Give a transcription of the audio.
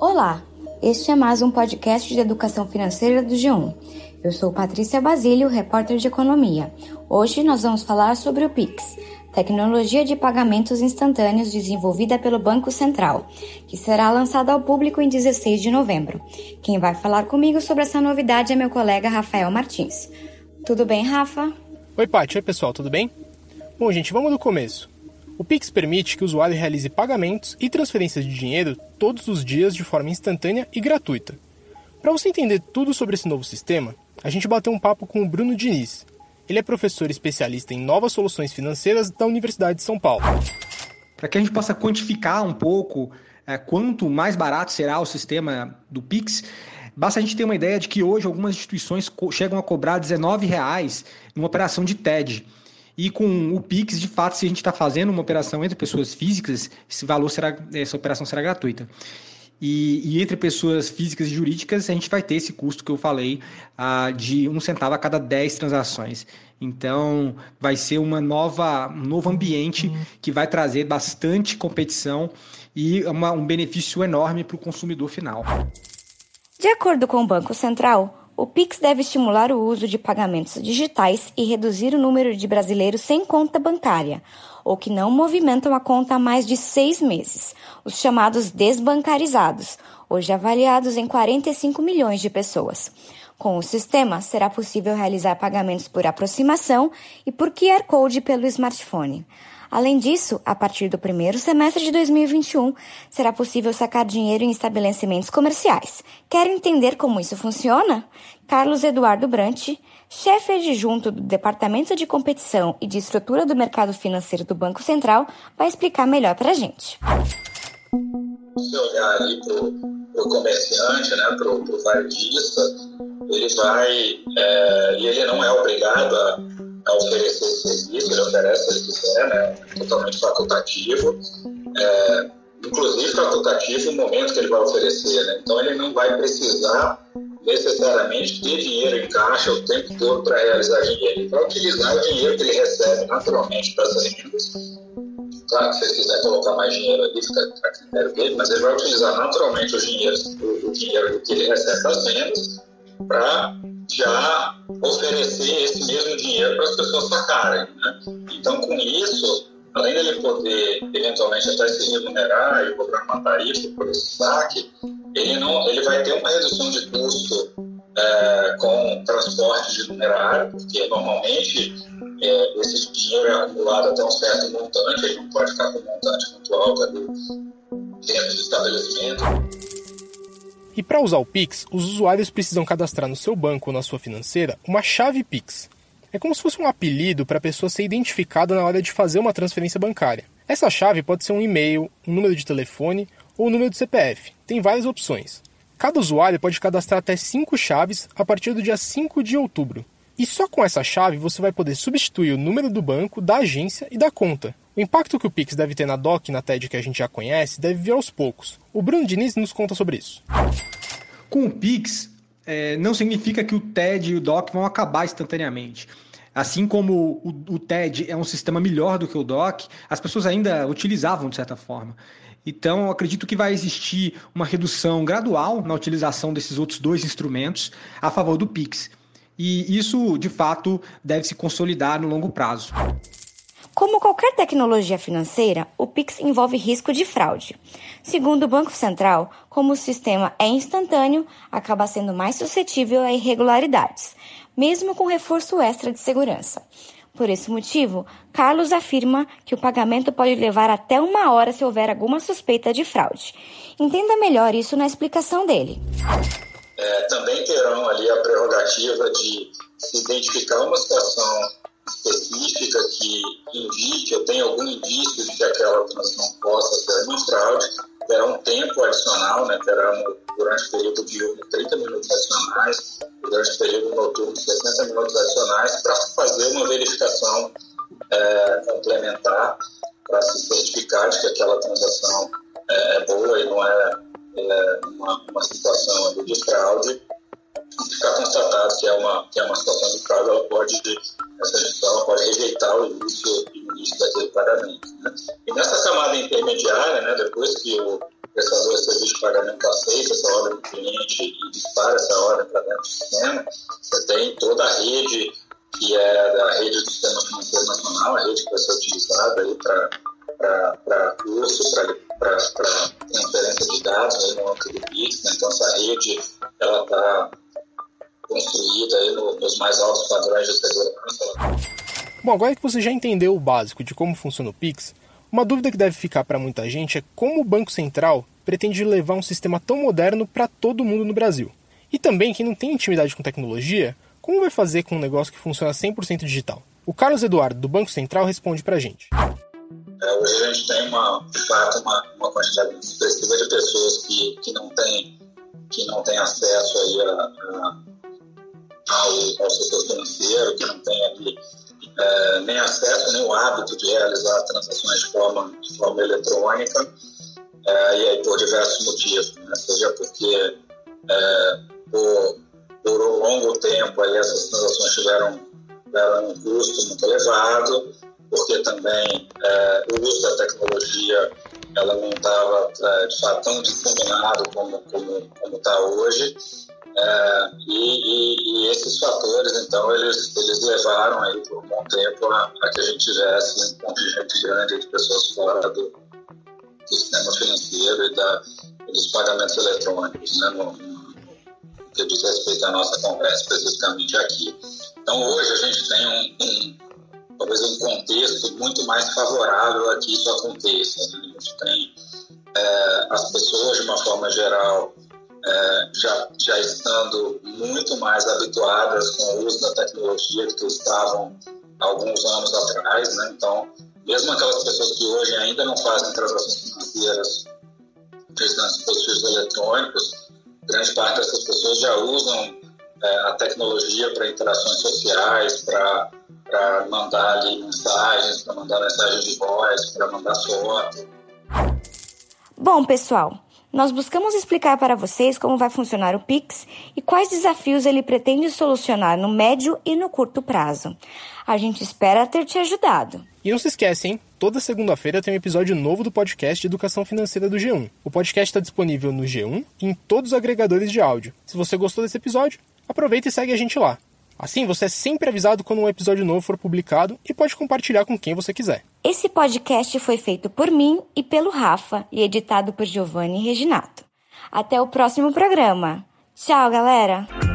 Olá, este é mais um podcast de educação financeira do G1. Eu sou Patrícia Basílio, repórter de economia. Hoje nós vamos falar sobre o Pix, tecnologia de pagamentos instantâneos desenvolvida pelo Banco Central, que será lançada ao público em 16 de novembro. Quem vai falar comigo sobre essa novidade é meu colega Rafael Martins. Tudo bem, Rafa? Oi, Paty. Oi, pessoal, tudo bem? Bom, gente, vamos do começo. O Pix permite que o usuário realize pagamentos e transferências de dinheiro todos os dias de forma instantânea e gratuita. Para você entender tudo sobre esse novo sistema, a gente bateu um papo com o Bruno Diniz. Ele é professor especialista em novas soluções financeiras da Universidade de São Paulo. Para que a gente possa quantificar um pouco é, quanto mais barato será o sistema do Pix, basta a gente ter uma ideia de que hoje algumas instituições chegam a cobrar R$19,00 numa operação de TED. E com o Pix, de fato, se a gente está fazendo uma operação entre pessoas físicas, esse valor será, essa operação será gratuita. E, e, entre pessoas físicas e jurídicas, a gente vai ter esse custo que eu falei uh, de um centavo a cada 10 transações. Então, vai ser uma nova, um novo ambiente que vai trazer bastante competição e uma, um benefício enorme para o consumidor final. De acordo com o Banco Central, o Pix deve estimular o uso de pagamentos digitais e reduzir o número de brasileiros sem conta bancária, ou que não movimentam a conta há mais de seis meses, os chamados desbancarizados, hoje avaliados em 45 milhões de pessoas. Com o sistema, será possível realizar pagamentos por aproximação e por QR Code pelo smartphone. Além disso, a partir do primeiro semestre de 2021, será possível sacar dinheiro em estabelecimentos comerciais. Quer entender como isso funciona? Carlos Eduardo Brant, chefe adjunto do Departamento de Competição e de Estrutura do Mercado Financeiro do Banco Central, vai explicar melhor para a gente. Se olhar ali para o comerciante, né, para o varejista, ele vai, é, e ele não é obrigado a a oferecer oferece se ele quiser, né, totalmente facultativo, é, inclusive facultativo o momento que ele vai oferecer, né, então ele não vai precisar necessariamente ter dinheiro em caixa o tempo todo para realizar dinheiro, ele vai utilizar o dinheiro que ele recebe naturalmente para as vendas, claro que se ele quiser colocar mais dinheiro ali, fica a critério dele, mas ele vai utilizar naturalmente o dinheiro, o, o dinheiro que ele recebe das vendas para já oferecer esse mesmo dinheiro para as pessoas sacarem. Né? Então, com isso, além dele poder eventualmente até se remunerar e cobrar uma tarifa por esse saque, ele, não, ele vai ter uma redução de custo é, com transporte de numerário, porque normalmente é, esse dinheiro é acumulado até um certo montante, ele não pode ficar com um montante muito alto ali dentro do estabelecimento. E para usar o Pix, os usuários precisam cadastrar no seu banco ou na sua financeira uma chave Pix. É como se fosse um apelido para a pessoa ser identificada na hora de fazer uma transferência bancária. Essa chave pode ser um e-mail, um número de telefone ou um número de CPF. Tem várias opções. Cada usuário pode cadastrar até 5 chaves a partir do dia 5 de outubro. E só com essa chave você vai poder substituir o número do banco, da agência e da conta. O impacto que o Pix deve ter na DOC e na TED que a gente já conhece deve vir aos poucos. O Bruno Diniz nos conta sobre isso. Com o Pix, é, não significa que o TED e o DOC vão acabar instantaneamente. Assim como o, o, TED é um sistema melhor do que o DOC, as pessoas ainda utilizavam de certa forma. Então, acredito que vai existir uma redução gradual na utilização desses outros dois instrumentos a favor do Pix. E isso, de fato, deve se consolidar no longo prazo. Como qualquer tecnologia financeira, o Pix envolve risco de fraude. Segundo o Banco Central, como o sistema é instantâneo, acaba sendo mais suscetível a irregularidades, mesmo com reforço extra de segurança. Por esse motivo, Carlos afirma que o pagamento pode levar até uma hora se houver alguma suspeita de fraude. Entenda melhor isso na explicação dele. É, também terão ali a prerrogativa de se identificar uma situação específica que indique ou tenha algum indício de que aquela transação possa ser uma fraude, terá um tempo adicional, né, terá no, durante o período diurno 30 minutos adicionais, durante o período noturno 60 minutos adicionais, para fazer uma verificação é, complementar, para se certificar de que aquela transação é, é boa e não é, é uma, uma situação de fraude. Ficar constatado que é uma, que é uma situação de fraude, ela pode, essa instituição pode rejeitar o início, o início daquele pagamento. Né? E nessa camada intermediária, né, depois que o, prestador de serviço de pagamento aceita essa ordem do cliente e dispara essa ordem para dentro do sistema, você tem toda a rede que é da rede do Sistema Financeiro Nacional, a rede que vai ser utilizada para curso, para transferência de dados no âmbito do PIX. Né? Então, essa rede está construída aí no, nos mais altos padrões de segurança. Bom, agora que você já entendeu o básico de como funciona o Pix, uma dúvida que deve ficar para muita gente é como o Banco Central pretende levar um sistema tão moderno para todo mundo no Brasil. E também, quem não tem intimidade com tecnologia, como vai fazer com um negócio que funciona 100% digital? O Carlos Eduardo, do Banco Central, responde para a gente. É, hoje a gente tem, uma, de fato, uma, uma quantidade expressiva de pessoas que, que, não, tem, que não tem acesso aí a, a, ao, ao setor financeiro, que não tem ali é, nem acesso, nem o hábito de realizar transações de forma, de forma eletrônica, é, e aí por diversos motivos, né? seja porque é, por, por um longo tempo aí essas transações tiveram, tiveram um custo muito elevado, porque também é, o uso da tecnologia ela não estava é, de fato tão disseminado como como está hoje é, e, e, e, esses fatores, então, eles, eles levaram aí por um bom tempo a, a que a gente tivesse um contingente grande de pessoas fora do, do sistema financeiro e da, dos pagamentos eletrônicos, né, no, no, que diz respeito à nossa conversa especificamente aqui. Então, hoje a gente tem um, um talvez um contexto muito mais favorável a que isso aconteça. Né? A gente tem é, as pessoas, de uma forma geral, é, já, já estando muito mais habituadas com o uso da tecnologia do que estavam alguns anos atrás, né? Então, mesmo aquelas pessoas que hoje ainda não fazem transações financeiras utilizando dispositivos eletrônicos, grande parte dessas pessoas já usam é, a tecnologia para interações sociais, para mandar ali mensagens, para mandar mensagens de voz, para mandar foto. Bom, pessoal, nós buscamos explicar para vocês como vai funcionar o Pix e quais desafios ele pretende solucionar no médio e no curto prazo. A gente espera ter te ajudado. E não se esquece, hein? Toda segunda-feira tem um episódio novo do podcast de Educação Financeira do G1. O podcast está disponível no G1 e em todos os agregadores de áudio. Se você gostou desse episódio, aproveita e segue a gente lá. Assim, você é sempre avisado quando um episódio novo for publicado e pode compartilhar com quem você quiser. Esse podcast foi feito por mim e pelo Rafa e editado por Giovanni Reginato. Até o próximo programa. Tchau, galera!